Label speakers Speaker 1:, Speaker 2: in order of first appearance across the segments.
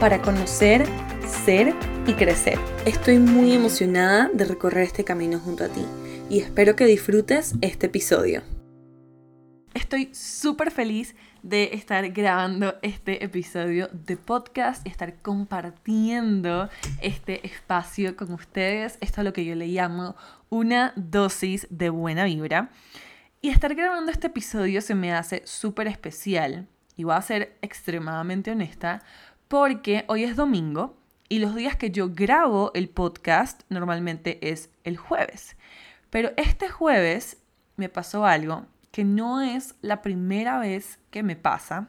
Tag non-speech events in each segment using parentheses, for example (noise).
Speaker 1: para conocer, ser y crecer. Estoy muy emocionada de recorrer este camino junto a ti y espero que disfrutes este episodio. Estoy súper feliz de estar grabando este episodio de podcast y estar compartiendo este espacio con ustedes. Esto es lo que yo le llamo una dosis de buena vibra. Y estar grabando este episodio se me hace súper especial y voy a ser extremadamente honesta porque hoy es domingo y los días que yo grabo el podcast normalmente es el jueves. Pero este jueves me pasó algo que no es la primera vez que me pasa.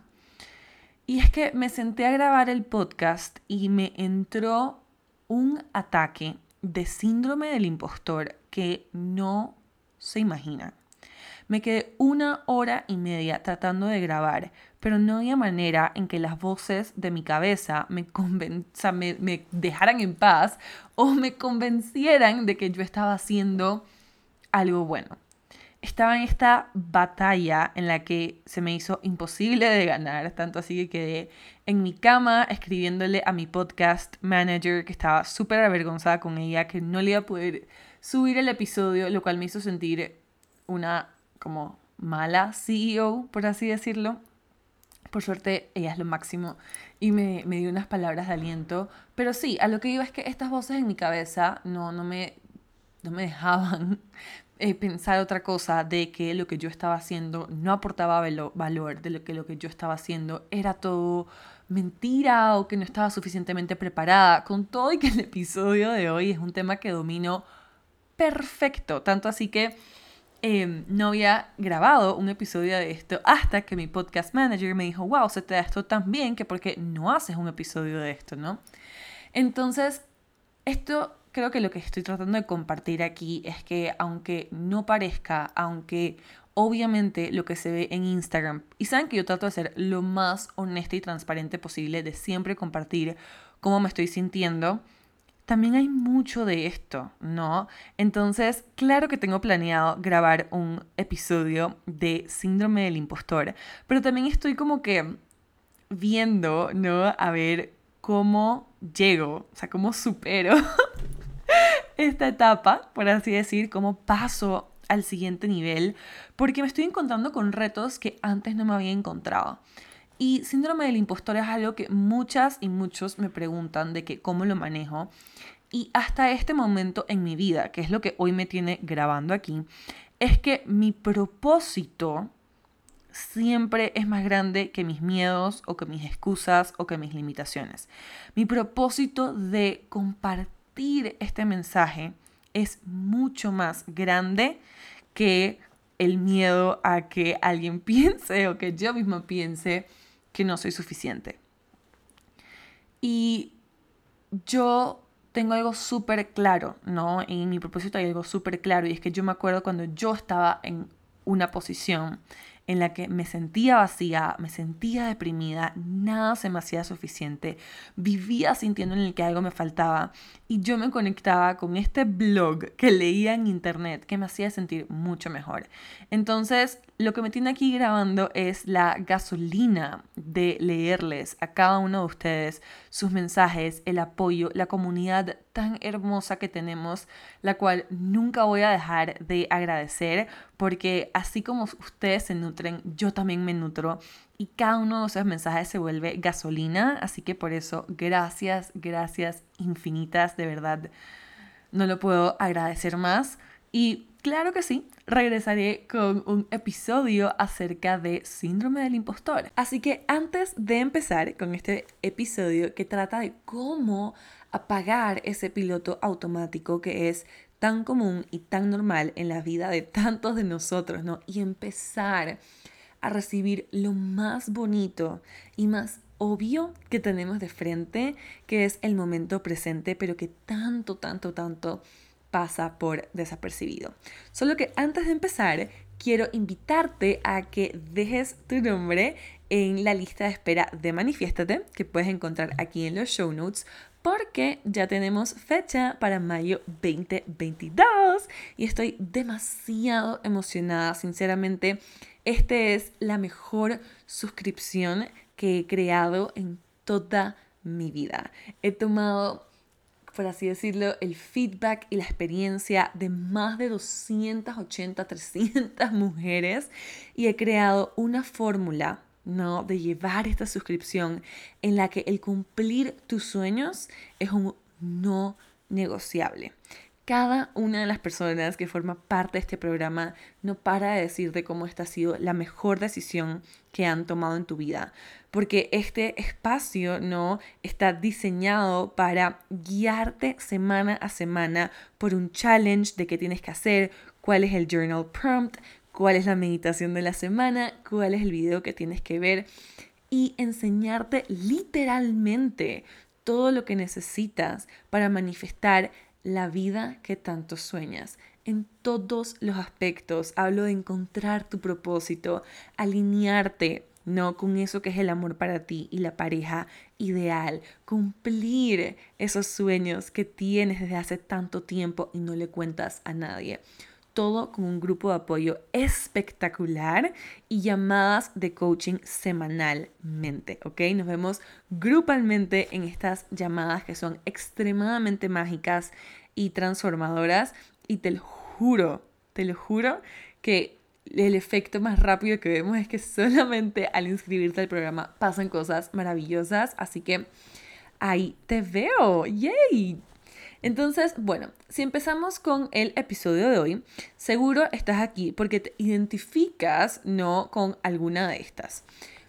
Speaker 1: Y es que me senté a grabar el podcast y me entró un ataque de síndrome del impostor que no se imagina. Me quedé una hora y media tratando de grabar, pero no había manera en que las voces de mi cabeza me, me, me dejaran en paz o me convencieran de que yo estaba haciendo algo bueno. Estaba en esta batalla en la que se me hizo imposible de ganar, tanto así que quedé en mi cama escribiéndole a mi podcast manager que estaba súper avergonzada con ella, que no le iba a poder subir el episodio, lo cual me hizo sentir una como mala CEO, por así decirlo. Por suerte, ella es lo máximo y me, me dio unas palabras de aliento. Pero sí, a lo que iba es que estas voces en mi cabeza no, no, me, no me dejaban (laughs) eh, pensar otra cosa, de que lo que yo estaba haciendo no aportaba valor, de lo que lo que yo estaba haciendo era todo mentira o que no estaba suficientemente preparada, con todo y que el episodio de hoy es un tema que domino perfecto, tanto así que em, no había grabado un episodio de esto hasta que mi podcast manager me dijo, wow, se te da esto tan bien que porque no haces un episodio de esto, ¿no? Entonces, esto creo que lo que estoy tratando de compartir aquí es que aunque no parezca, aunque obviamente lo que se ve en Instagram, y saben que yo trato de ser lo más honesta y transparente posible, de siempre compartir cómo me estoy sintiendo, también hay mucho de esto, ¿no? Entonces, claro que tengo planeado grabar un episodio de síndrome del impostor, pero también estoy como que viendo, ¿no? A ver cómo llego, o sea, cómo supero (laughs) esta etapa, por así decir, cómo paso al siguiente nivel, porque me estoy encontrando con retos que antes no me había encontrado. Y síndrome del impostor es algo que muchas y muchos me preguntan de que cómo lo manejo. Y hasta este momento en mi vida, que es lo que hoy me tiene grabando aquí, es que mi propósito siempre es más grande que mis miedos o que mis excusas o que mis limitaciones. Mi propósito de compartir este mensaje es mucho más grande que el miedo a que alguien (laughs) piense o que yo mismo piense que no soy suficiente. Y yo tengo algo súper claro, ¿no? En mi propósito hay algo súper claro y es que yo me acuerdo cuando yo estaba en una posición en la que me sentía vacía, me sentía deprimida, nada se me hacía suficiente, vivía sintiendo en el que algo me faltaba y yo me conectaba con este blog que leía en internet que me hacía sentir mucho mejor. Entonces, lo que me tiene aquí grabando es la gasolina de leerles a cada uno de ustedes sus mensajes, el apoyo, la comunidad tan hermosa que tenemos, la cual nunca voy a dejar de agradecer porque así como ustedes se nutren, yo también me nutro y cada uno de esos mensajes se vuelve gasolina, así que por eso gracias, gracias infinitas, de verdad, no lo puedo agradecer más y claro que sí, regresaré con un episodio acerca de síndrome del impostor. Así que antes de empezar con este episodio que trata de cómo apagar ese piloto automático que es tan común y tan normal en la vida de tantos de nosotros, ¿no? Y empezar a recibir lo más bonito y más obvio que tenemos de frente, que es el momento presente, pero que tanto, tanto, tanto pasa por desapercibido. Solo que antes de empezar, quiero invitarte a que dejes tu nombre en la lista de espera de Manifiéstate, que puedes encontrar aquí en los show notes, porque ya tenemos fecha para mayo 2022 y estoy demasiado emocionada, sinceramente. Este es la mejor suscripción que he creado en toda mi vida. He tomado por así decirlo, el feedback y la experiencia de más de 280, 300 (laughs) mujeres y he creado una fórmula, ¿no? De llevar esta suscripción en la que el cumplir tus sueños es un no negociable. Cada una de las personas que forma parte de este programa no para de decirte cómo esta ha sido la mejor decisión que han tomado en tu vida, porque este espacio no está diseñado para guiarte semana a semana por un challenge de qué tienes que hacer, cuál es el journal prompt, cuál es la meditación de la semana, cuál es el video que tienes que ver y enseñarte literalmente todo lo que necesitas para manifestar la vida que tanto sueñas. En todos los aspectos hablo de encontrar tu propósito, alinearte, ¿no? Con eso que es el amor para ti y la pareja ideal, cumplir esos sueños que tienes desde hace tanto tiempo y no le cuentas a nadie todo con un grupo de apoyo espectacular y llamadas de coaching semanalmente, ¿ok? Nos vemos grupalmente en estas llamadas que son extremadamente mágicas y transformadoras y te lo juro, te lo juro que el efecto más rápido que vemos es que solamente al inscribirte al programa pasan cosas maravillosas, así que ahí te veo, yay. Entonces, bueno, si empezamos con el episodio de hoy, seguro estás aquí porque te identificas, ¿no? Con alguna de estas.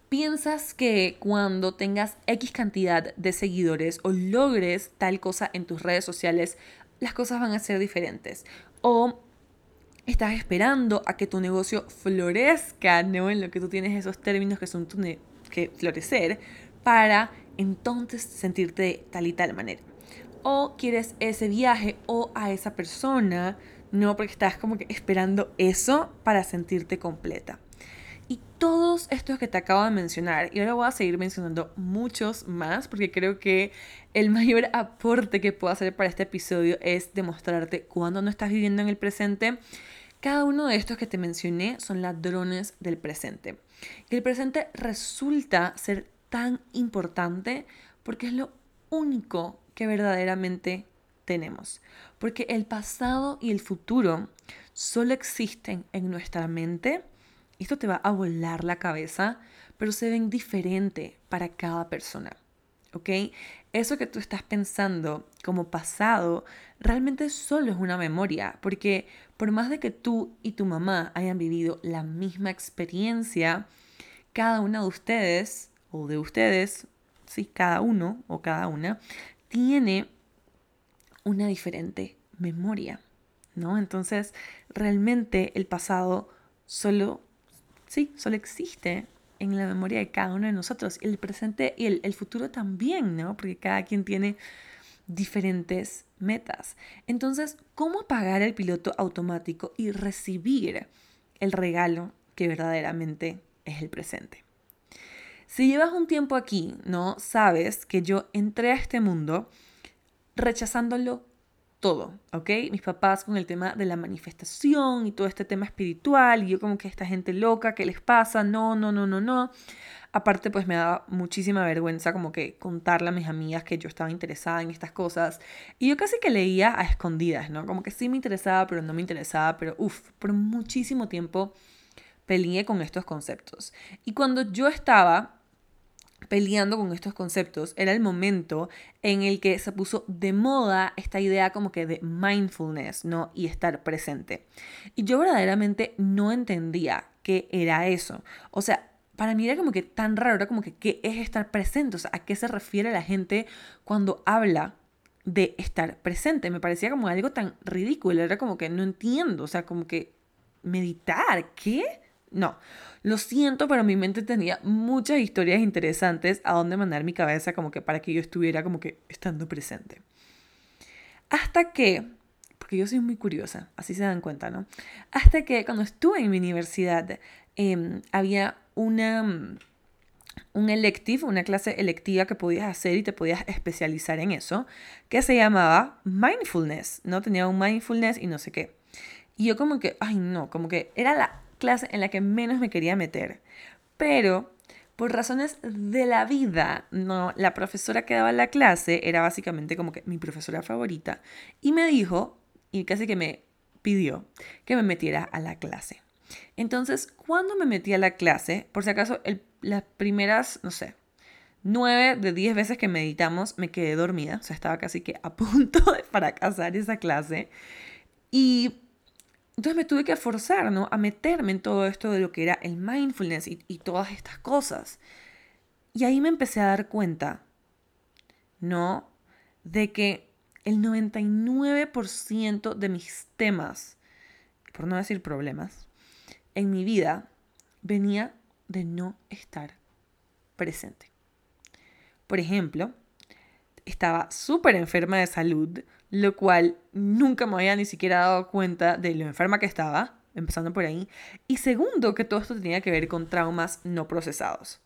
Speaker 1: Piensas que cuando tengas X cantidad de seguidores o logres tal cosa en tus redes sociales, las cosas van a ser diferentes. O estás esperando a que tu negocio florezca, ¿no? En lo que tú tienes esos términos que son tu que florecer, para entonces sentirte de tal y tal manera o quieres ese viaje o a esa persona, no porque estás como que esperando eso para sentirte completa. Y todos estos que te acabo de mencionar, y ahora voy a seguir mencionando muchos más, porque creo que el mayor (laughs) aporte que puedo hacer para este episodio es demostrarte cuando no estás viviendo en el presente. Cada uno de estos que te mencioné son ladrones del presente. Y el presente resulta ser tan importante porque es lo único que verdaderamente tenemos. Porque el pasado y el futuro solo existen en nuestra mente. Esto te va a volar la cabeza, pero se ven diferente para cada persona. Eso que tú estás pensando como pasado realmente solo es una memoria, porque por más de que tú y tu mamá hayan vivido la misma experiencia, cada una de ustedes, o de ustedes, sí, cada uno o cada una, tiene una diferente memoria, ¿no? Entonces, realmente el pasado solo, sí, solo existe en la memoria de cada uno de nosotros. El presente y el, el futuro también, ¿no? Porque cada quien tiene diferentes metas. Entonces, ¿cómo apagar el piloto automático y recibir el regalo que verdaderamente es el presente? Si llevas un tiempo aquí, ¿no? Sabes que yo entré a este mundo rechazándolo todo, ¿ok? Mis papás con el tema de la manifestación y todo este tema espiritual y yo como que esta gente loca, ¿qué les pasa? No, no, no, no, no. Aparte pues me daba muchísima vergüenza como que contarle a mis amigas que yo estaba interesada en estas cosas y yo casi que leía a escondidas, ¿no? Como que sí me interesaba pero no me interesaba, pero uff, por muchísimo tiempo peleé con estos conceptos. Y cuando yo estaba peleando con estos conceptos era el momento en el que se puso de moda esta idea como que de mindfulness, ¿no? Y estar presente. Y yo verdaderamente no entendía qué era eso. O sea, para mí era como que tan raro, era como que qué es estar presente, o sea, a qué se refiere la gente cuando habla de estar presente. Me parecía como algo tan ridículo, era como que no entiendo, o sea, como que meditar, ¿qué? No, lo siento, pero mi mente tenía muchas historias interesantes a donde mandar mi cabeza como que para que yo estuviera como que estando presente. Hasta que, porque yo soy muy curiosa, así se dan cuenta, ¿no? Hasta que cuando estuve en mi universidad em, había una mm, un elective, una clase electiva que podías hacer y te podías especializar en eso, que se llamaba mindfulness, ¿no? Tenía un mindfulness y no sé qué. Y yo como que, ay no, como que era la clase en la que menos me quería meter. Pero por razones de la vida, no, la profesora que daba la clase era básicamente como que mi profesora favorita y me dijo, y casi que me pidió que me metiera a la clase. Entonces, cuando me metí a la clase, por si acaso, las primeras, no sé, nueve de diez veces que meditamos me quedé dormida, o sea, estaba casi que a (laughs) punto de fracasar esa clase. Y entonces me tuve que forzar, ¿no? A meterme en todo esto de lo que era el mindfulness y, todas estas cosas. Y ahí me empecé a dar cuenta, ¿no? De que el 99% de mis temas, por no decir problemas, en mi vida venía de no estar presente. Por ejemplo, estaba súper enferma de salud, lo cual nunca me había ni siquiera dado cuenta de lo enferma que estaba, empezando por ahí. Y segundo, que todo esto tenía que ver con traumas no procesados.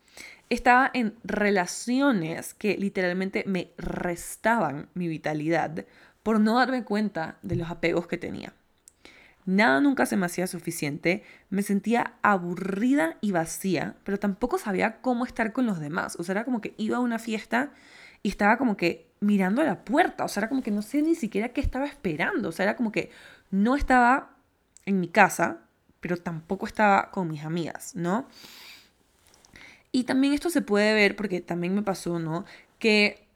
Speaker 1: Estaba en relaciones que literalmente me restaban mi vitalidad por no darme cuenta de los apegos que tenía. Nada nunca se me hacía suficiente, me sentía aburrida y vacía, pero tampoco sabía cómo estar con los demás. O sea, era como que iba a una fiesta y estaba como que mirando a la puerta, o sea, era como que no sé ni siquiera qué estaba esperando, o sea, era como que no estaba en mi casa, pero tampoco estaba con mis amigas, ¿no? Y también esto se puede ver porque también me pasó, ¿no? Que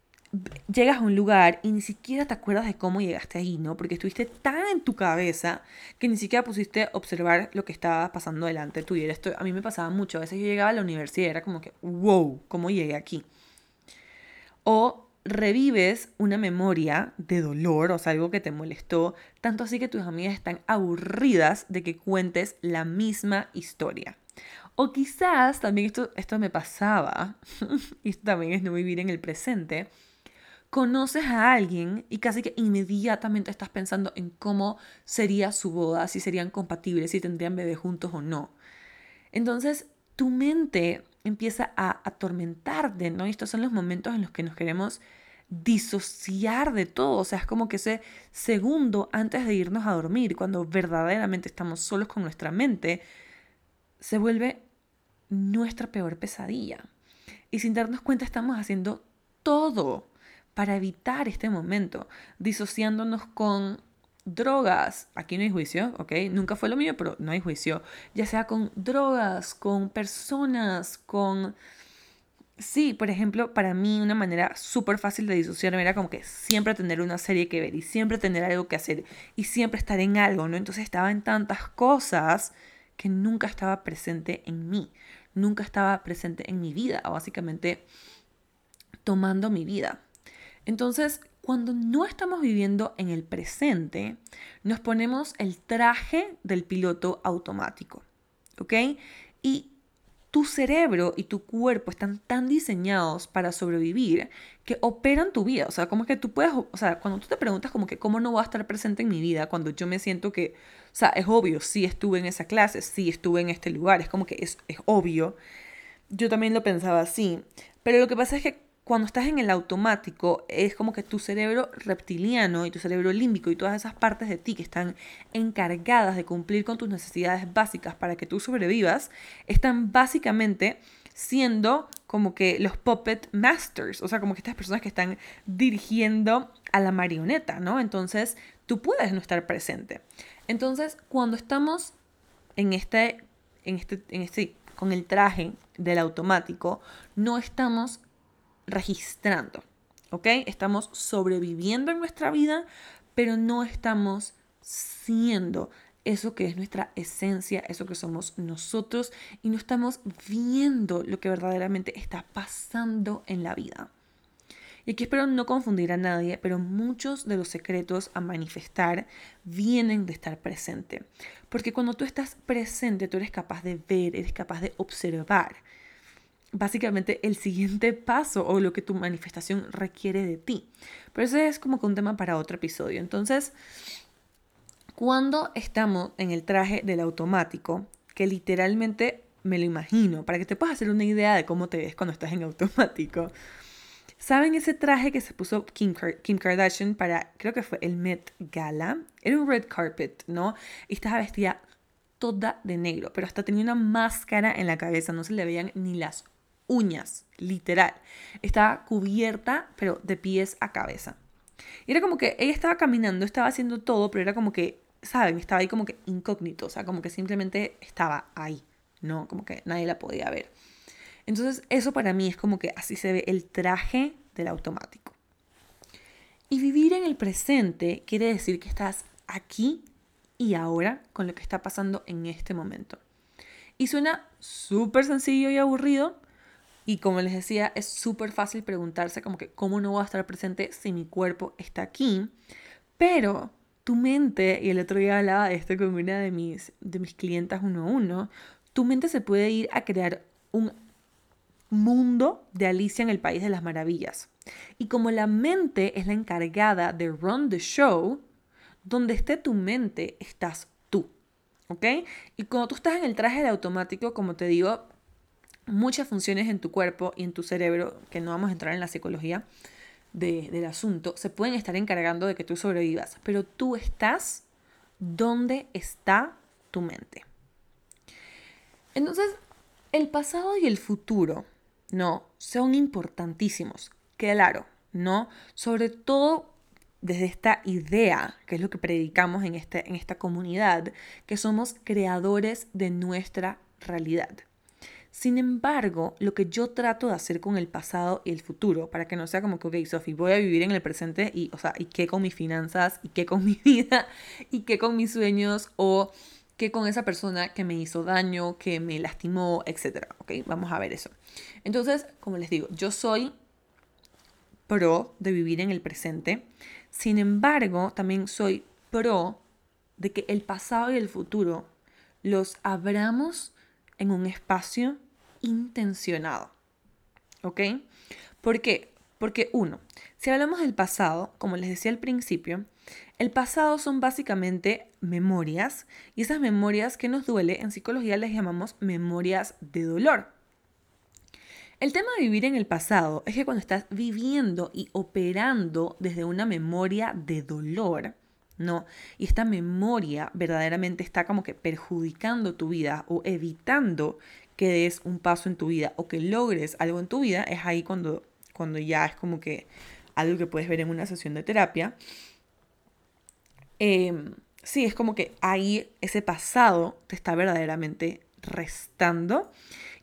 Speaker 1: llegas a un lugar y ni siquiera te acuerdas de cómo llegaste ahí, ¿no? Porque estuviste tan en tu cabeza que ni siquiera pusiste observar lo que estaba pasando delante tuyo. Esto a mí me pasaba mucho. A veces yo llegaba a la universidad y era como que, wow, ¿cómo llegué aquí? O revives una memoria de dolor, o algo que te molestó, tanto así que tus amigas están aburridas de que cuentes la misma historia. O quizás también esto, esto me pasaba, (laughs) y esto también es no vivir en el presente, conoces a alguien y casi que inmediatamente estás pensando en cómo sería su boda, si serían compatibles, si tendrían bebé juntos o no. Entonces, tu mente empieza a atormentarte, ¿no? Y estos son los momentos en los que nos queremos disociar de todo, o sea, es como que ese segundo antes de irnos a dormir, cuando verdaderamente estamos solos con nuestra mente, se vuelve nuestra peor pesadilla. Y sin darnos cuenta estamos haciendo todo para evitar este momento, disociándonos con drogas, aquí no hay juicio, ¿ok? Nunca fue lo mío, pero no hay juicio, ya sea con drogas, con personas, con... Sí, por ejemplo, para mí una manera súper fácil de disociarme era como que siempre tener una serie que ver y siempre tener algo que hacer y siempre estar en algo, ¿no? Entonces estaba en tantas cosas que nunca estaba presente en mí, nunca estaba presente en mi vida, básicamente tomando mi vida. Entonces, cuando no estamos viviendo en el presente, nos ponemos el traje del piloto automático, ¿ok? Y tu cerebro y tu cuerpo están tan diseñados para sobrevivir que operan tu vida. O sea, como que tú puedes, o sea, cuando tú te preguntas como que cómo no voy a estar presente en mi vida, cuando yo me siento que, o sea, es obvio, sí estuve en esa clase, sí estuve en este lugar, es como que es, es obvio. Yo también lo pensaba así. Pero lo que pasa es que cuando estás en el automático, es como que tu cerebro reptiliano y tu cerebro límbico y todas esas partes de ti que están encargadas de cumplir con tus necesidades básicas para que tú sobrevivas, están básicamente siendo como que los puppet masters, o sea, como que estas personas que están dirigiendo a la marioneta, ¿no? Entonces, tú puedes no estar presente. Entonces, cuando estamos en este, en este, en este, con el traje del automático, no estamos registrando, ¿ok? Estamos sobreviviendo en nuestra vida, pero no estamos siendo eso que es nuestra esencia, eso que somos nosotros, y no estamos viendo lo que verdaderamente está pasando en la vida. Y aquí espero no confundir a nadie, pero muchos de los secretos a manifestar vienen de estar presente. Porque cuando tú estás presente, tú eres capaz de ver, eres capaz de observar básicamente el siguiente paso o lo que tu manifestación requiere de ti. Pero ese es como que un tema para otro episodio. Entonces, cuando estamos en el traje del automático, que literalmente me lo imagino, para que te puedas hacer una idea de cómo te ves cuando estás en automático. ¿Saben ese traje que se puso Kim, Kardashian para, creo que fue el Met Gala? Era un red carpet, ¿no? Y estaba vestida toda de negro, pero hasta tenía una máscara en la cabeza, no se le veían ni las uñas, literal. Estaba cubierta, pero de pies a cabeza. Y era como que ella estaba caminando, estaba haciendo todo, pero era como que, ¿saben? Estaba ahí como que incógnito, o sea, como que simplemente estaba ahí, ¿no? Como que nadie la podía ver. Entonces, eso para mí es como que así se ve el traje del automático. Y vivir en el presente quiere decir que estás aquí y ahora con lo que está pasando en este momento. Y suena súper sencillo y aburrido, y como les decía, es súper fácil preguntarse como que cómo no voy a estar presente si mi cuerpo está aquí. Pero tu mente, y el otro día hablaba de esto con una de mis, de mis clientas uno a uno, tu mente se puede ir a crear un mundo de Alicia en el País de las Maravillas. Y como la mente es la encargada de run the show, donde esté tu mente, estás tú. ¿Ok? Y cuando tú estás en el traje de automático, como te digo, muchas funciones en tu cuerpo y en tu cerebro, que no vamos a entrar en la psicología del asunto, se pueden estar encargando de que tú sobrevivas, pero tú estás donde está tu mente. Entonces, el pasado y el futuro, no, son importantísimos, claro, ¿no? Sobre todo desde esta idea, que es lo que predicamos en, este, en esta comunidad, que somos creadores de nuestra realidad. Sin embargo, lo que yo trato de hacer con el pasado y el futuro, para que no sea como que, ok, Sofi, voy a vivir en el presente y, o sea, ¿y qué con mis finanzas? ¿Y qué con (laughs) mi vida? ¿Y qué con mis sueños? O qué con esa persona que me hizo daño, que me lastimó, etcétera. Ok, vamos a ver eso. Entonces, como les digo, yo soy pro de vivir en el presente. Sin embargo, también soy pro de que el pasado y el futuro los abramos en un espacio intencionado. ¿Ok? ¿Por qué? Porque uno, si hablamos del pasado, como les decía al principio, el pasado son básicamente memorias y esas memorias que nos duele en psicología les llamamos memorias de dolor. El tema de vivir en el pasado es que cuando estás viviendo y operando desde una memoria de dolor, ¿no? Y esta memoria verdaderamente está como que perjudicando tu vida o evitando que des un paso en tu vida o que logres algo en tu vida, es ahí cuando, cuando ya es como que algo que puedes ver en una sesión de terapia. Em, sí, es como que ahí ese pasado te está verdaderamente restando.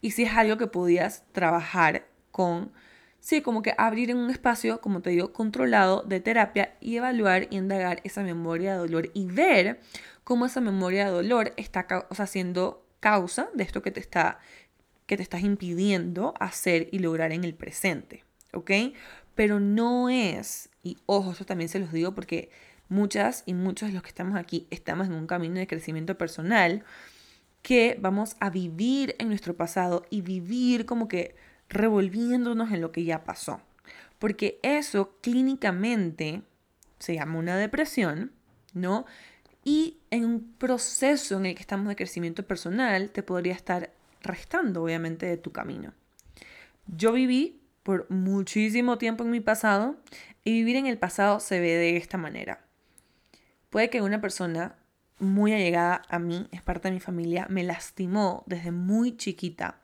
Speaker 1: Y si es algo que podías trabajar con, sí, como que abrir en un espacio, como te digo, controlado de terapia y evaluar y indagar esa memoria de dolor y ver cómo esa memoria de dolor está o sea, siendo causa de esto que te está que te estás impidiendo hacer y lograr en el presente, ¿ok? Pero no es, y ojo, esto también se los digo porque muchas y muchos de los que estamos aquí estamos en un camino de crecimiento personal que vamos a vivir en nuestro pasado y vivir como que revolviéndonos en lo que ya pasó. Porque eso clínicamente se llama una depresión, ¿no? Y en un proceso en el que estamos de crecimiento personal, te podría estar restando, obviamente, de tu camino. Yo viví por muchísimo tiempo en mi pasado y vivir en el pasado se ve de esta manera. Puede que una persona muy allegada a mí, es parte de mi familia, me lastimó desde muy chiquita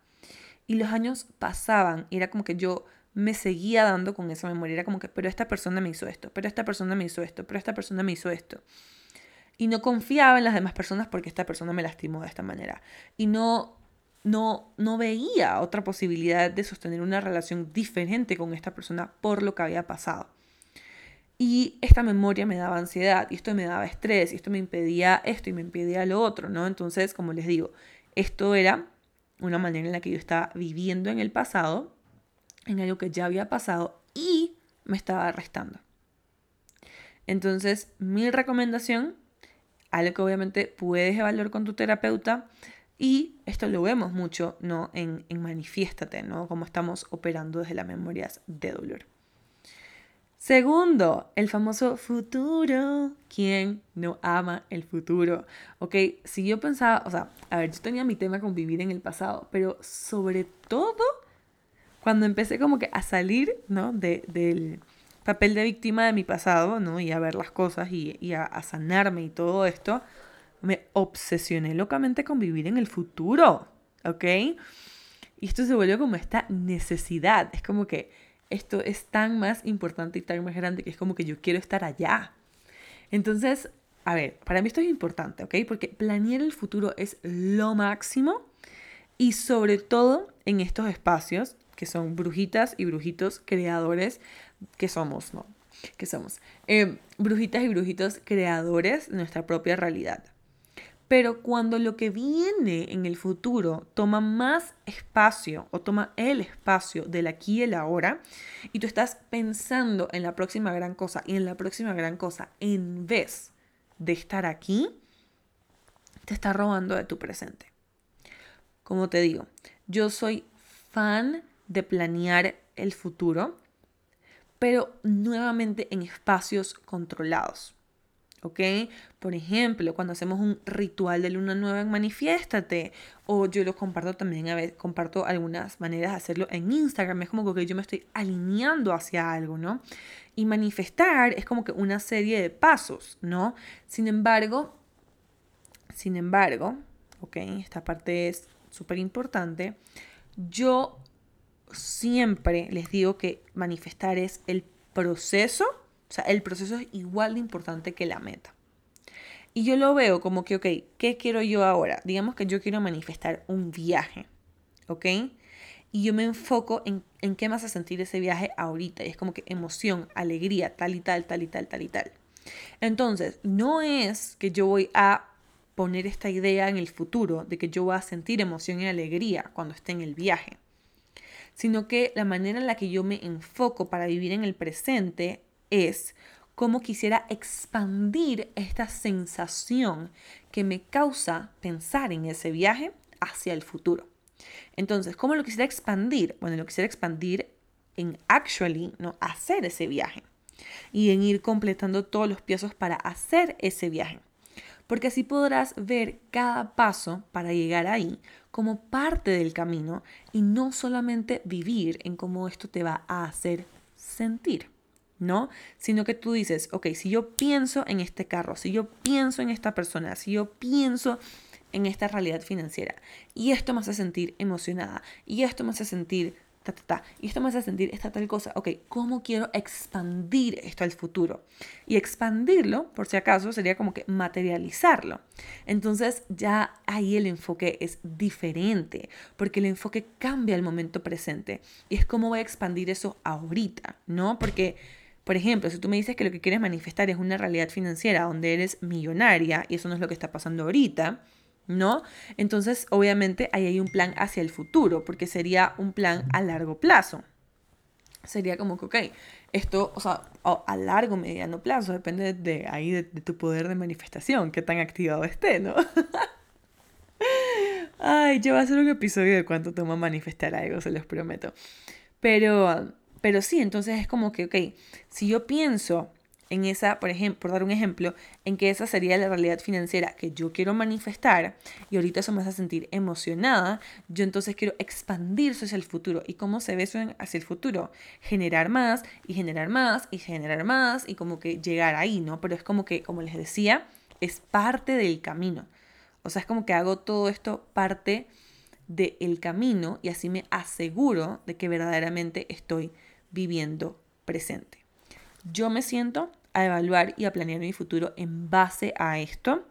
Speaker 1: y los años pasaban y era como que yo me seguía dando con esa memoria, era como que, pero esta persona me hizo esto, pero esta persona me hizo esto, pero esta persona me hizo esto y no confiaba en las demás personas porque esta persona me lastimó de esta manera y no no no veía otra posibilidad de sostener una relación diferente con esta persona por lo que había pasado. Y esta memoria me daba ansiedad y esto me daba estrés y esto me impedía esto y me impedía lo otro, ¿no? Entonces, como les digo, esto era una manera en la que yo estaba viviendo en el pasado, en algo que ya había pasado y me estaba restando. Entonces, mi recomendación, algo que obviamente puedes evaluar con tu terapeuta, y esto lo vemos mucho ¿no? en, en Manifiéstate, ¿no? Cómo estamos operando desde las memorias de dolor. Segundo, el famoso futuro. ¿Quién no ama el futuro? Ok, si yo pensaba, o sea, a ver, yo tenía mi tema con vivir en el pasado, pero sobre todo cuando empecé como que a salir, ¿no? De, del papel de víctima de mi pasado, ¿no? Y a ver las cosas y, a, sanarme y todo esto, me obsesioné locamente con vivir en el futuro, ¿ok? Y esto se volvió como esta necesidad, es como que esto es tan más importante y tan más grande que es como que yo quiero estar allá. Entonces, a ver, para mí esto es importante, ¿ok? Porque planear el futuro es lo máximo y sobre todo en estos espacios que son brujitas y brujitos creadores que somos, ¿no? Que somos. Eh, brujitas y brujitos creadores de nuestra propia realidad. Pero cuando lo que viene en el futuro toma más espacio o toma el espacio del aquí y el ahora, y tú estás pensando en la próxima gran cosa y en la próxima gran cosa en vez de estar aquí, te está robando de tu presente. Como te digo, yo soy fan de planear el futuro, pero nuevamente en espacios controlados. ¿ok? Por ejemplo, cuando hacemos un ritual de luna nueva en Manifiéstate, o yo lo comparto también, a veces comparto algunas maneras de hacerlo en Instagram, es como que yo me estoy alineando hacia algo, ¿no? Y manifestar es como que una serie de pasos, ¿no? Sin embargo, sin embargo, ¿ok? Esta parte es súper importante. Yo siempre les digo que manifestar es el proceso o sea, el proceso es igual de importante que la meta. Y yo lo veo como que, ok, ¿qué quiero yo ahora? Digamos que yo quiero manifestar un viaje, ¿ok? Y yo me enfoco en, en qué me hace sentir ese viaje ahorita. Y es como que emoción, alegría, tal y tal, tal y tal, tal y tal. Entonces, no es que yo voy a poner esta idea en el futuro de que yo voy a sentir emoción y alegría cuando esté en el viaje, sino que la manera en la que yo me enfoco para vivir en el presente es cómo quisiera expandir esta sensación que me causa pensar en ese viaje hacia el futuro. Entonces, ¿cómo lo quisiera expandir? Bueno, lo quisiera expandir en actually, ¿no? Hacer ese viaje y en ir completando todos los piezos para hacer ese viaje. Porque así podrás ver cada paso para llegar ahí como parte del camino y no solamente vivir en cómo esto te va a hacer sentir. ¿no? Sino que tú dices, ok, si yo pienso en este carro, si yo pienso en esta persona, si yo pienso en esta realidad financiera, y esto me hace sentir emocionada, y esto me hace sentir y esto me hace sentir esta tal cosa, ok, ¿cómo quiero expandir esto al futuro? Y expandirlo, por si acaso, sería como que materializarlo. Entonces ya ahí el enfoque es diferente, porque el enfoque cambia el momento presente, y es cómo voy a expandir eso ahorita, ¿no? Porque por ejemplo, si tú me dices que lo que quieres manifestar es una realidad financiera donde eres millonaria y eso no es lo que está pasando ahorita, ¿no? Entonces, obviamente, ahí hay un plan hacia el futuro, porque sería un plan a largo plazo. Sería como que, ok, esto, o sea, a largo, mediano plazo, depende de ahí de, de tu poder de manifestación, qué tan activado esté, ¿no? (laughs) Ay, yo voy a hacer un episodio de cuánto toma manifestar algo, se los prometo. Pero pero sí, entonces es como que, ok, si yo pienso en esa, por ejemplo, por dar un ejemplo, en que esa sería la realidad financiera que yo quiero manifestar y ahorita eso me hace sentir emocionada, yo entonces quiero expandirse hacia el futuro. ¿Y cómo se ve eso hacia el futuro? Generar más y generar más y generar más y como que llegar ahí, ¿no? Pero es como que, como les decía, es parte del camino. O sea, es como que hago todo esto parte del camino y así me aseguro de que verdaderamente estoy viviendo presente. Yo me siento a evaluar y a planear mi futuro en base a esto.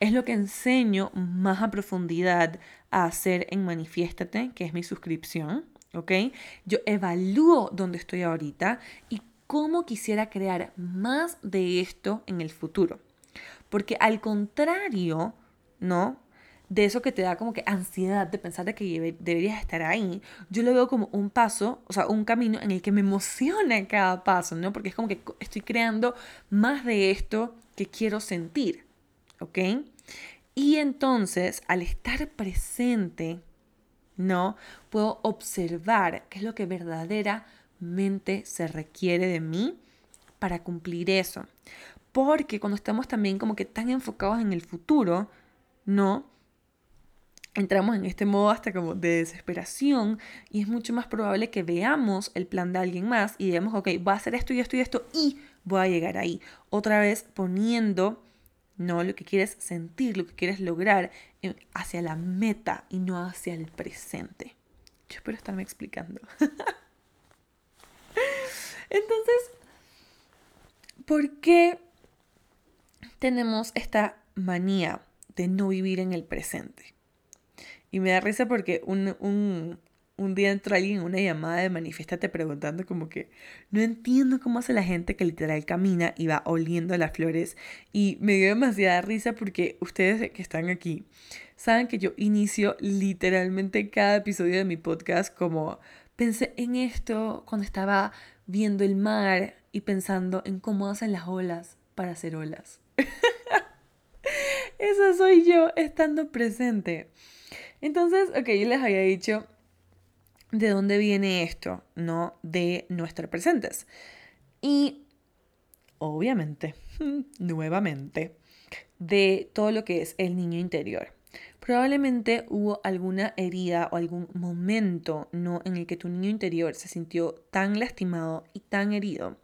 Speaker 1: Es lo que enseño más a profundidad a hacer en Manifiéstate, que es mi suscripción, ¿ok? Yo evalúo dónde estoy ahorita y cómo quisiera crear más de esto en el futuro. Porque al contrario, ¿no? De eso que te da como que ansiedad de pensar de que deberías estar ahí, yo lo veo como un paso, o sea, un camino en el que me emociona cada paso, ¿no? Porque es como que estoy creando más de esto que quiero sentir, ¿ok? Y entonces, al estar presente, ¿no? Puedo observar qué es lo que verdaderamente se requiere de mí para cumplir eso. Porque cuando estamos también como que tan enfocados en el futuro, ¿no? Entramos en este modo hasta como de desesperación y es mucho más probable que veamos el plan de alguien más y digamos, ok, voy a hacer esto y esto y esto y voy a llegar ahí. Otra vez poniendo, no lo que quieres sentir, lo que quieres lograr hacia la meta y no hacia el presente. Yo espero estarme explicando. (laughs) Entonces, ¿por qué tenemos esta manía de no vivir en el presente? Y me da risa porque un, un, un día entró alguien en una llamada de Manifiéstate preguntando como que no entiendo cómo hace la gente que literal camina y va oliendo las flores. Y me dio demasiada risa porque ustedes que están aquí saben que yo inicio literalmente cada episodio de mi podcast como pensé en esto cuando estaba viendo el mar y pensando en cómo hacen las olas para hacer olas. (laughs) Eso soy yo estando presente. Entonces, ok, les había dicho de dónde viene esto, ¿no? De no estar presentes. Y obviamente, (laughs) nuevamente, de todo lo que es el niño interior. Probablemente hubo alguna herida o algún momento ¿no? en el que tu niño interior se sintió tan lastimado y tan herido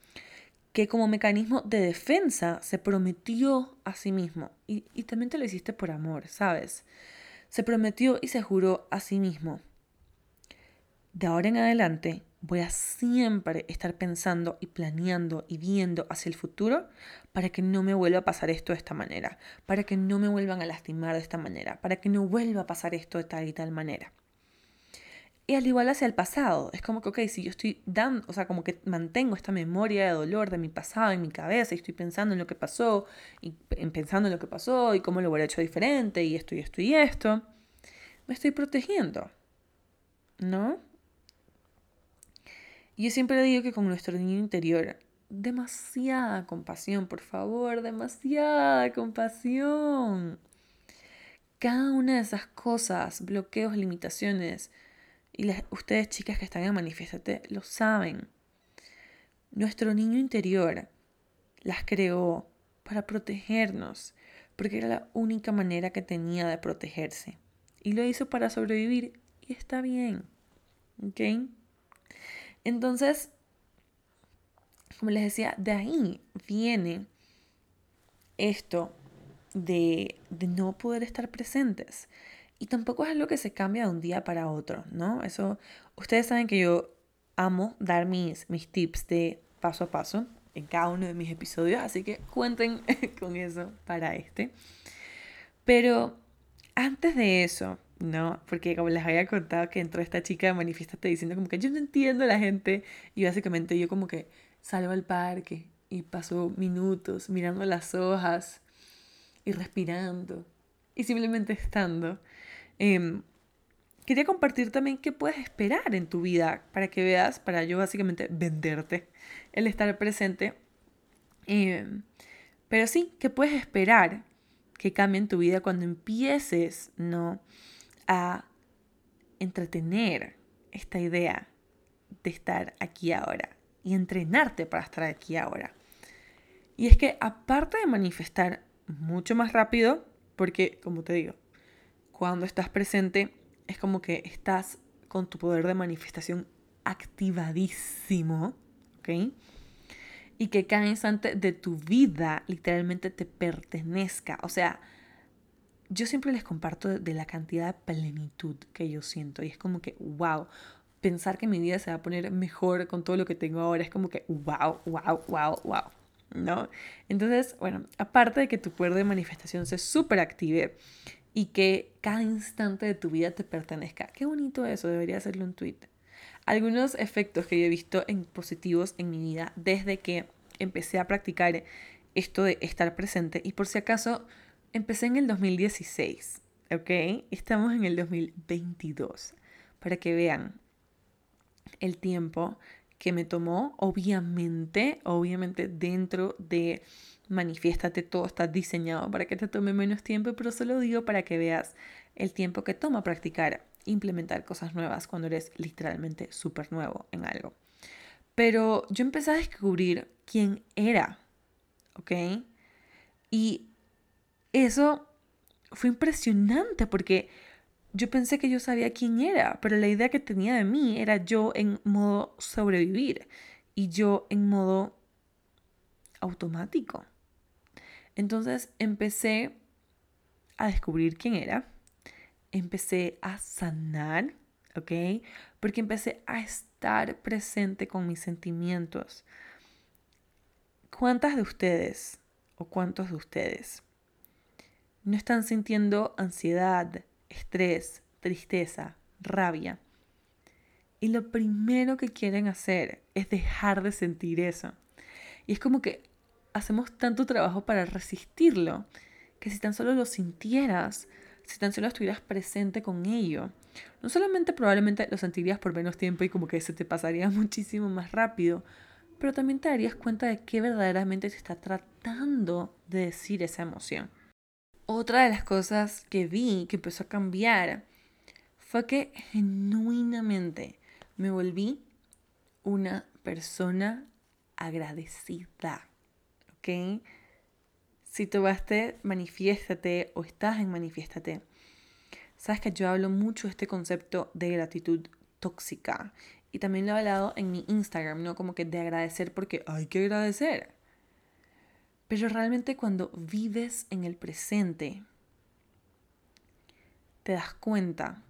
Speaker 1: que como mecanismo de defensa se prometió a sí mismo. Y, y también te lo hiciste por amor, ¿sabes? Se prometió y se juró a sí mismo. De ahora en adelante voy a siempre estar pensando y planeando y viendo hacia el futuro para que no me vuelva a pasar esto de esta manera, para que no me vuelvan a lastimar de esta manera, para que no vuelva a pasar esto de tal y tal manera. Y al igual hacia el pasado, es como que, ok, si yo estoy dando, o sea, como que mantengo esta memoria de dolor de mi pasado en mi cabeza y estoy pensando en lo que pasó, y pensando en lo que pasó y cómo lo hubiera hecho diferente y esto y esto y esto, me estoy protegiendo, ¿no? Yo siempre digo que con nuestro niño interior, demasiada compasión, por favor, demasiada compasión. Cada una de esas cosas, bloqueos, limitaciones, y ustedes chicas que están en Manifiéstate lo saben. Nuestro niño interior las creó para protegernos, porque era la única manera que tenía de protegerse. Y lo hizo para sobrevivir y está bien. ¿Ok? Entonces, como les decía, de ahí viene esto de, de no poder estar presentes. Y tampoco es algo que se cambia de un día para otro, ¿no? Eso, ustedes saben que yo amo dar mis, mis tips de paso a paso en cada uno de mis episodios, así que cuenten (laughs) con eso para este. Pero antes de eso, ¿no? Porque como les había contado que entró esta chica de Manifiestate diciendo como que yo no entiendo a la gente y básicamente yo como que salgo al parque y paso minutos mirando las hojas y respirando y simplemente estando. Em, quería compartir también qué puedes esperar en tu vida para que veas, para yo básicamente venderte el estar presente. Em, pero sí, ¿qué puedes esperar que cambie en tu vida cuando empieces, ¿no? A entretener esta idea de estar aquí ahora y entrenarte para estar aquí ahora. Y es que aparte de manifestar mucho más rápido, porque como te digo, cuando estás presente, es como que estás con tu poder de manifestación activadísimo, ¿ok? Y que cada instante de tu vida literalmente te pertenezca. O sea, yo siempre les comparto de la cantidad de plenitud que yo siento. Y es como que, wow, pensar que mi vida se va a poner mejor con todo lo que tengo ahora es como que, wow, wow, wow, wow. ¿No? Entonces, bueno, aparte de que tu poder de manifestación se súper active y que cada instante de tu vida te pertenezca. Qué bonito eso, debería hacerlo un tweet. Algunos efectos que yo he visto en positivos en mi vida desde que empecé a practicar esto de estar presente y por si acaso empecé en el 2016. ¿ok? Estamos en el 2022. Para que vean el tiempo que me tomó, obviamente, obviamente dentro de Manifiéstate, todo está diseñado para que te tome menos tiempo, pero solo digo para que veas el tiempo que toma practicar, implementar cosas nuevas cuando eres literalmente súper nuevo en algo. Pero yo empecé a descubrir quién era, ¿ok? Y eso fue impresionante porque yo pensé que yo sabía quién era, pero la idea que tenía de mí era yo en modo sobrevivir y yo en modo automático. Entonces empecé a descubrir quién era, empecé a sanar, ¿ok? Porque empecé a estar presente con mis sentimientos. ¿Cuántas de ustedes o cuántos de ustedes no están sintiendo ansiedad, estrés, tristeza, rabia. Y lo primero que quieren hacer es dejar de sentir eso. Y es como que hacemos tanto trabajo para resistirlo, que si tan solo lo sintieras, si tan solo estuvieras presente con ello, no solamente probablemente lo sentirías por menos tiempo y como que se te pasaría (laughs) muchísimo más rápido, pero también te darías cuenta de qué verdaderamente te está tratando de decir esa emoción. Otra de las cosas que vi que empezó a cambiar fue que genuinamente me volví una persona agradecida. ¿Ok? Si tomaste Manifiéstate o estás en Manifiéstate, sabes que yo hablo mucho de este concepto de gratitud tóxica. Y también lo he hablado en mi Instagram, ¿no? Como que de agradecer porque hay que agradecer. Pero realmente cuando vives en el presente, te das cuenta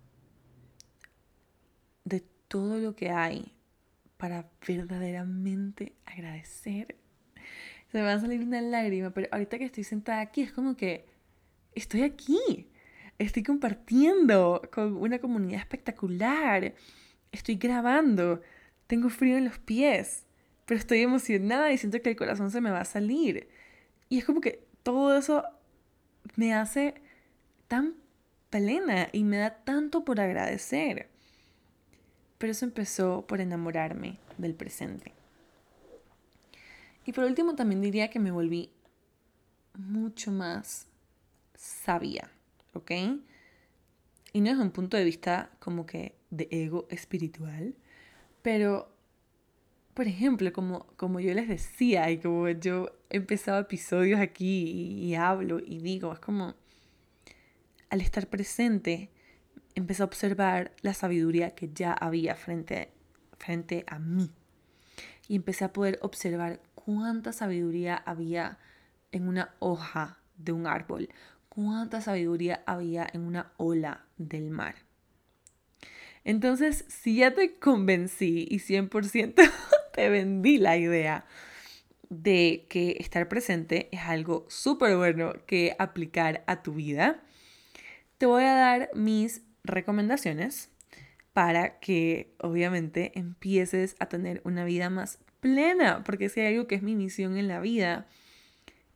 Speaker 1: de todo lo que hay para verdaderamente agradecer. Se me va a salir una lágrima, pero ahorita que estoy sentada aquí es como que estoy aquí. Estoy compartiendo con una comunidad espectacular. Estoy grabando. Tengo frío en los pies, pero estoy emocionada y siento que el corazón se me va a salir. Y es como que todo eso me hace tan plena y me da tanto por agradecer. Pero eso empezó por enamorarme del presente. Y por último también diría que me volví mucho más sabia, ¿ok? Y no es un punto de vista como que de ego espiritual, pero por ejemplo, como, como yo les decía y como yo he empezado episodios aquí y, hablo y digo, es como al estar presente, empecé a observar la sabiduría que ya había frente, frente a mí. Y empecé a poder observar cuánta sabiduría había en una hoja de un árbol, cuánta sabiduría había en una ola del mar. Entonces, si ya te convencí y 100% (laughs) te vendí la idea de que estar presente es algo súper bueno que aplicar a tu vida, te voy a dar mis recomendaciones para que obviamente empieces a tener una vida más plena, porque si hay algo que es mi misión en la vida,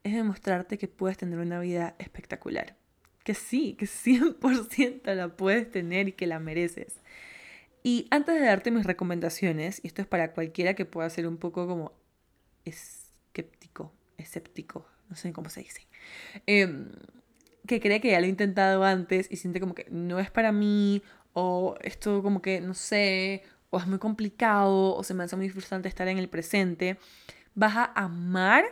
Speaker 1: es demostrarte que puedes tener una vida espectacular. Que sí, que 100% la puedes tener y que la mereces. Y antes de darte mis recomendaciones, y esto es para cualquiera que pueda ser un poco como escéptico, escéptico, no sé cómo se dice, em, que cree que ya lo he intentado antes y siente como que no es para mí, o esto como que no sé, o es muy complicado, o se me hace muy frustrante estar en el presente, vas a amar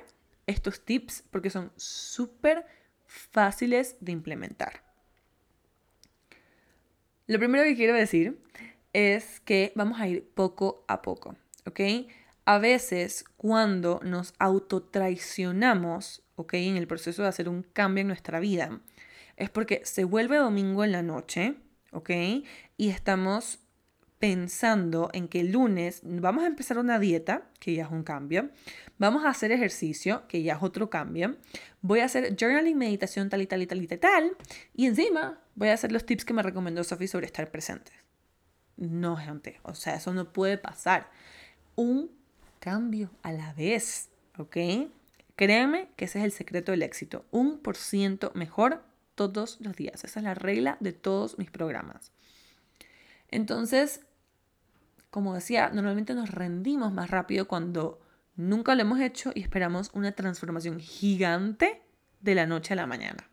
Speaker 1: estos tips porque son súper fáciles de implementar. Lo primero que quiero decir es que vamos a ir poco a poco, ¿ok? A veces cuando nos autotraicionamos, ¿ok? En el proceso de hacer un cambio en nuestra vida, es porque se vuelve domingo en la noche, ¿ok? Y estamos pensando en que el lunes vamos a empezar una dieta, que ya es un cambio, vamos a hacer ejercicio, que ya es otro cambio, voy a hacer journaling, meditación, tal y tal y tal y tal, y encima voy a hacer los tips que me recomendó Sophie sobre estar presentes. No, gente, o sea, eso no puede pasar. Un cambio a la vez, ¿ok? Créanme que ese es el secreto del éxito. Un por ciento mejor todos los días. Esa es la regla de todos mis programas. Entonces, como decía, normalmente nos rendimos más rápido cuando nunca lo hemos hecho y esperamos una transformación gigante de la noche a la mañana.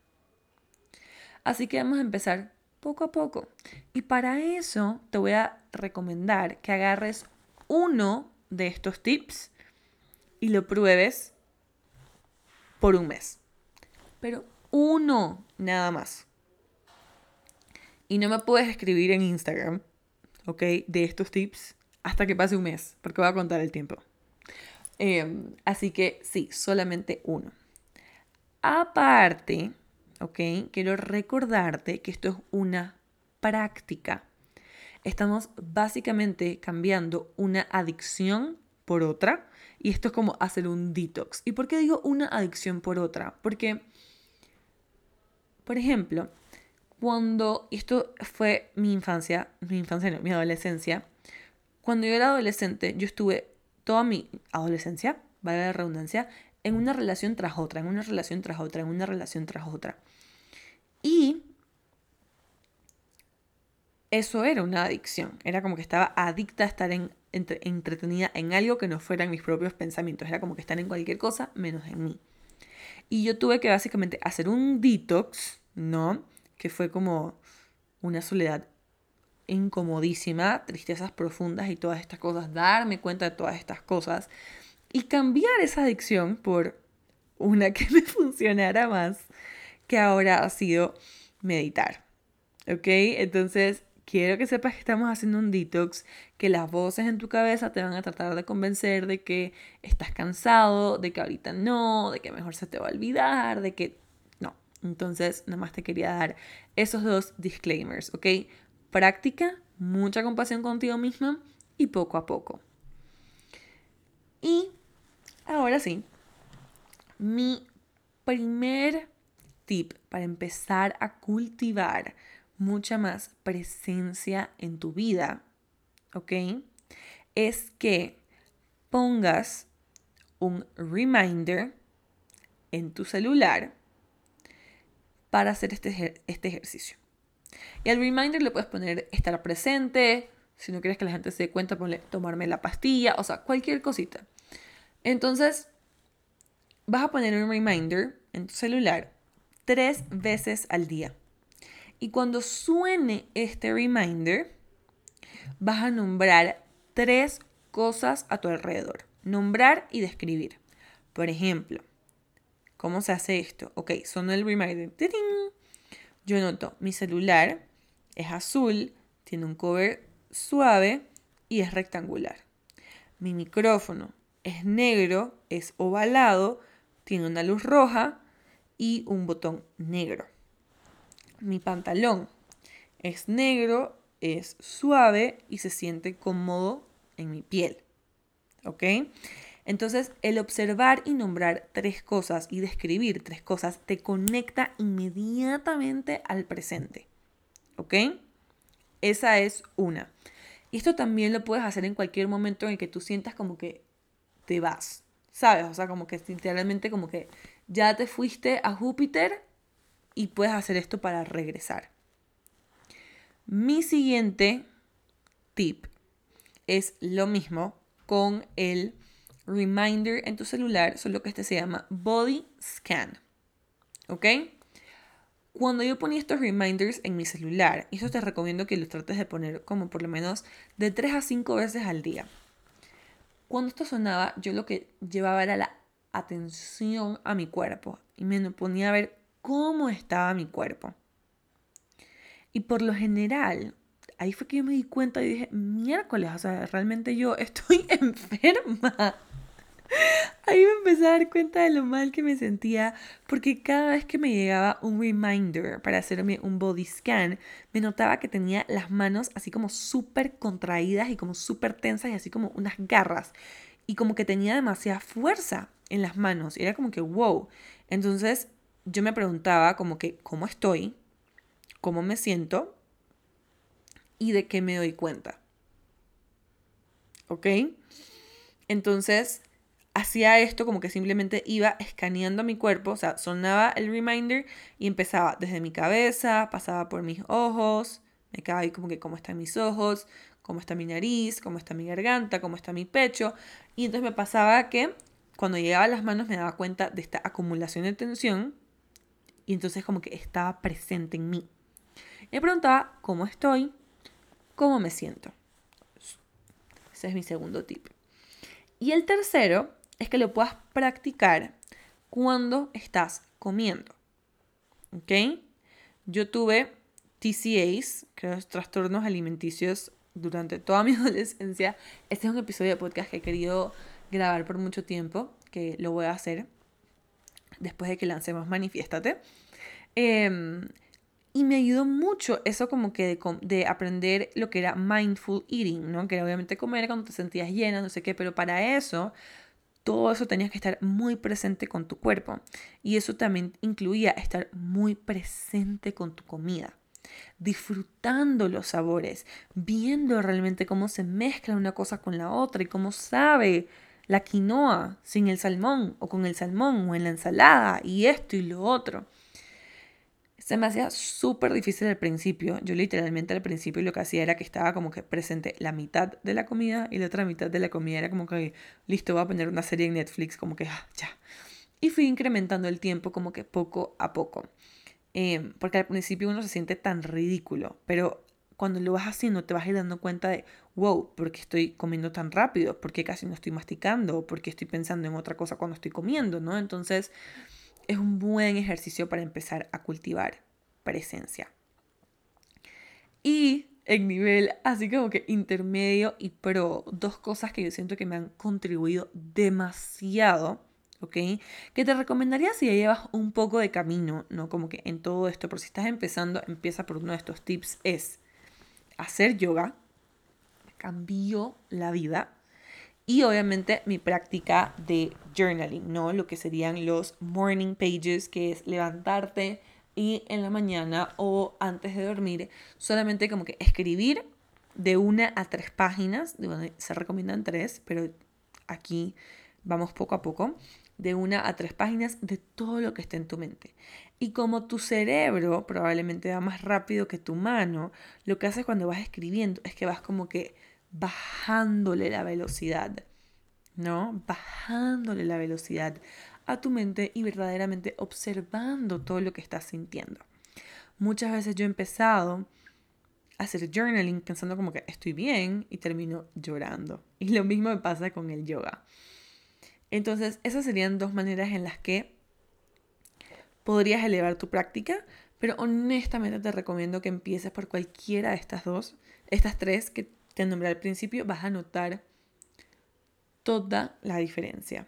Speaker 1: Así que vamos a empezar poco a poco. Y para eso te voy a recomendar que agarres uno de estos tips y lo pruebes por un mes. Pero uno nada más. Y no me puedes escribir en Instagram, ¿ok? De estos tips hasta que pase un mes, porque voy a contar el tiempo. Em, así que sí, solamente uno. Aparte, ¿ok? Quiero recordarte que esto es una práctica. Estamos básicamente cambiando una adicción por otra y esto es como hacer un detox. ¿Y por qué digo una adicción por otra? Porque, por ejemplo, cuando, y esto fue mi infancia, mi infancia no, mi adolescencia, cuando yo era adolescente, yo estuve toda mi adolescencia, vale la redundancia, en una relación tras otra, en una relación tras otra, en una relación tras otra. Y eso era una adicción. Era como que estaba adicta a estar en, entretenida en algo que no fueran mis propios pensamientos. Era como que estar en cualquier cosa menos en mí. Y yo tuve que básicamente hacer un detox, ¿no? Que fue como una soledad incomodísima, tristezas profundas y todas estas cosas, darme cuenta de todas estas cosas y cambiar esa adicción por una que me (laughs) funcionara más, que ahora ha sido meditar. ¿Ok? Entonces, quiero que sepas que estamos haciendo un detox, que las voces en tu cabeza te van a tratar de convencer de que estás cansado, de que ahorita no, de que mejor se te va a olvidar, de que. Entonces, nada más te quería dar esos dos disclaimers, ¿ok? Práctica, mucha compasión contigo misma y poco a poco. Y ahora sí, mi primer tip para empezar a cultivar mucha más presencia en tu vida, ¿ok? Es que pongas un reminder en tu celular para hacer este, este ejercicio. Y al reminder le puedes poner estar presente, si no quieres que la gente se dé cuenta, ponle tomarme la pastilla, o sea, cualquier cosita. Entonces, vas a poner un reminder en tu celular tres veces al día. Y cuando suene este reminder, vas a nombrar tres cosas a tu alrededor. Nombrar y describir. Por ejemplo, ¿cómo se hace esto? Ok, suena el reminder. Yo noto, mi celular es azul, tiene un cover suave y es rectangular. Mi micrófono es negro, es ovalado, tiene una luz roja y un botón negro. Mi pantalón es negro, es suave y se siente cómodo en mi piel. ¿Ok? Entonces, el observar y nombrar tres cosas y describir tres cosas te conecta inmediatamente al presente. ¿Ok? Esa es una. Y esto también lo puedes hacer en cualquier momento en el que tú sientas como que te vas. ¿Sabes? O sea, como que literalmente como que ya te fuiste a Júpiter y puedes hacer esto para regresar. Mi siguiente tip es lo mismo con el reminder en tu celular, solo que este se llama Body Scan. ¿Ok? Cuando yo ponía estos reminders en mi celular, y eso te recomiendo que los trates de poner como por lo menos de 3 a 5 veces al día. Cuando esto sonaba, yo lo que llevaba era la atención a mi cuerpo y me ponía a ver cómo estaba mi cuerpo. Y por lo general, ahí fue que yo me di cuenta y dije, miércoles, o sea, realmente yo (laughs) estoy (laughs) enferma. (laughs) Ahí me empecé a dar cuenta de lo mal que me sentía porque cada vez que me llegaba un reminder para hacerme un body scan, me notaba que tenía las manos así como súper contraídas y como súper tensas y así como unas garras y como que tenía demasiada fuerza en las manos era como que wow. Entonces yo me preguntaba como que cómo estoy, cómo me siento y de qué me doy cuenta. ¿Ok? Entonces hacía esto como que simplemente iba escaneando mi cuerpo, o sea, sonaba el reminder y empezaba desde mi cabeza, pasaba por mis ojos, me quedaba ahí como que cómo están mis ojos, cómo está mi nariz, cómo está mi garganta, cómo está mi pecho. Y entonces me pasaba que cuando llegaba a las manos me daba cuenta de esta acumulación de tensión y entonces como que estaba presente en mí. Me preguntaba cómo estoy, cómo me siento. Ese es mi segundo tip. Y el tercero es que lo puedas practicar cuando estás comiendo. ¿Ok? Yo tuve TCAs, que son trastornos alimenticios, durante toda mi (laughs) adolescencia. Este es un episodio de podcast que he querido grabar por mucho tiempo, que lo voy a hacer después de que lancemos Manifiéstate. Em, y me ayudó mucho eso como que de, de, aprender lo que era mindful eating, ¿no? Que era obviamente comer cuando te sentías llena, no sé qué, pero para eso todo eso tenías que estar muy presente con tu cuerpo. Y eso también incluía estar muy presente con tu comida disfrutando los sabores, viendo realmente cómo se mezcla una cosa con la otra y cómo sabe la quinoa sin el salmón o con el salmón o en la ensalada y esto y lo otro. Se me hacía súper difícil al principio. Yo literalmente al principio lo que hacía era que estaba como que presente la mitad de la comida y la otra mitad de la comida era como que listo, voy a poner una serie en Netflix, como que ah, ya. Y fui incrementando el tiempo como que poco a poco. Em, porque al principio uno se siente tan ridículo, pero cuando lo vas haciendo te vas a ir dando cuenta de, wow, ¿por qué estoy comiendo tan rápido? ¿Por qué casi no estoy masticando? ¿Por qué estoy pensando en otra cosa cuando estoy comiendo? ¿no? Entonces es un buen ejercicio para empezar a cultivar presencia. Y en nivel así como que intermedio y pro, dos cosas que yo siento que me han contribuido demasiado ¿ok? Que te recomendaría si ya llevas un poco de camino, ¿no? Como que en todo esto, pero si estás empezando, empieza por uno de estos tips, es hacer yoga, cambió la vida, y obviamente mi práctica de journaling, ¿no? Lo que serían los morning pages, que es levantarte y en la mañana o antes de dormir, solamente como que escribir de una a tres páginas, se recomiendan tres, pero aquí vamos poco a poco, de una a tres páginas de todo lo que está en tu mente. Y como tu cerebro probablemente va más rápido que tu mano, lo que haces cuando vas escribiendo es que vas como que bajándole la velocidad, ¿no? Bajándole la velocidad a tu mente y verdaderamente observando todo lo que estás sintiendo. Muchas veces yo he empezado a hacer journaling pensando como que estoy bien y termino llorando. Y lo mismo me pasa con el yoga. Entonces, esas serían dos maneras en las que podrías elevar tu práctica, pero honestamente te recomiendo que empieces por cualquiera de estas dos, estas tres que te nombré al principio, vas a notar toda la diferencia.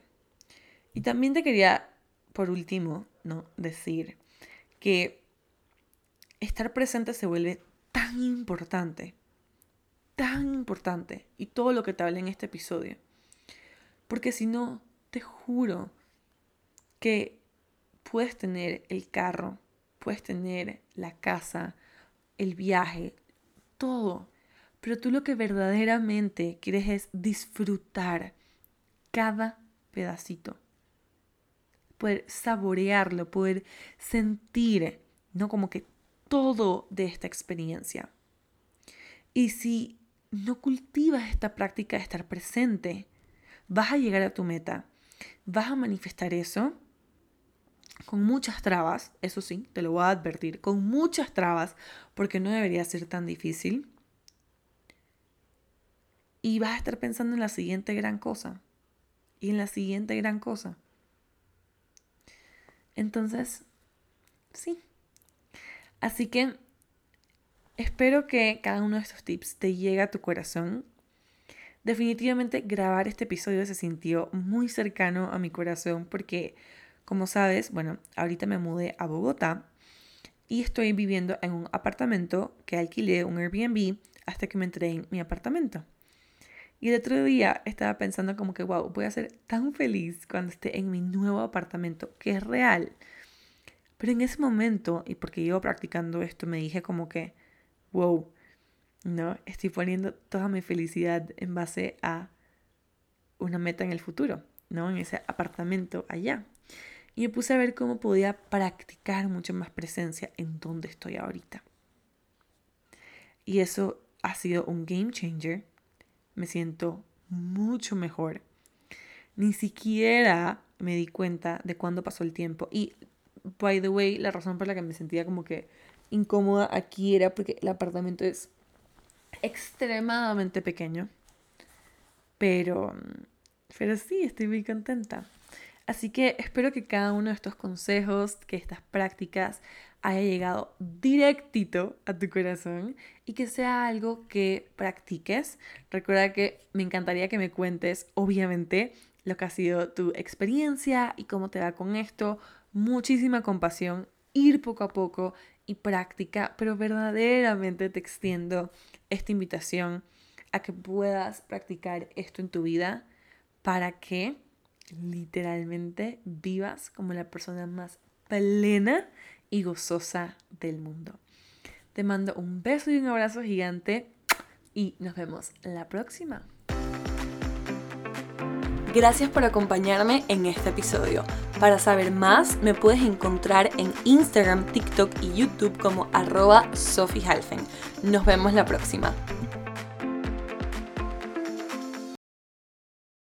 Speaker 1: Y también te quería, por último, ¿no? decir que estar presente se vuelve tan importante, tan importante, y todo lo que te hablé en este episodio. Porque si no, te juro que puedes tener el carro, puedes tener la casa, el viaje, todo. Pero tú lo que verdaderamente quieres es disfrutar cada pedacito. Poder saborearlo, poder sentir, ¿no? Como que todo de esta experiencia. Y si no cultivas esta práctica de estar presente, vas a llegar a tu meta vas a manifestar eso con muchas trabas, eso sí, te lo voy a advertir, con muchas trabas, porque no debería ser tan difícil. Y vas a estar pensando en la siguiente gran cosa. Y en la siguiente gran cosa. Entonces, sí. Así que espero que cada uno de estos tips te llegue a tu corazón Definitivamente grabar este episodio se sintió muy cercano a mi corazón porque, como sabes, bueno, ahorita me mudé a Bogotá y estoy viviendo en un apartamento que alquilé, un Airbnb, hasta que me entré en mi apartamento. Y el otro día estaba pensando como que, wow, voy a ser tan feliz cuando esté en mi nuevo apartamento, que es real. Pero en ese momento, y porque llevo practicando esto, me dije como que, wow, ¿no? Estoy poniendo toda mi felicidad en base a una meta en el futuro. ¿no? En ese apartamento allá. Y me puse a ver cómo podía practicar mucho más presencia en donde estoy ahorita. Y eso ha sido un game changer. Me siento mucho mejor. Ni siquiera me di cuenta de cuándo pasó el tiempo. Y, by the way, la razón por la que me sentía como que incómoda aquí era porque el apartamento es extremadamente pequeño. Pero, pero sí, estoy muy contenta. Así que espero que cada uno de estos consejos, que estas prácticas haya llegado directito a tu corazón y que sea algo que practiques. Recuerda que me encantaría que me cuentes, obviamente, lo que ha sido tu experiencia y cómo te va con esto. Muchísima compasión, ir poco a poco y práctica, pero verdaderamente te extiendo esta invitación a que puedas practicar esto en tu vida para que literalmente vivas como la persona más plena y gozosa del mundo. Te mando un beso y un abrazo gigante y nos vemos la próxima. Gracias por acompañarme en este episodio. Para saber más, me puedes encontrar en Instagram, TikTok y YouTube como arroba Sophie Nos vemos la próxima.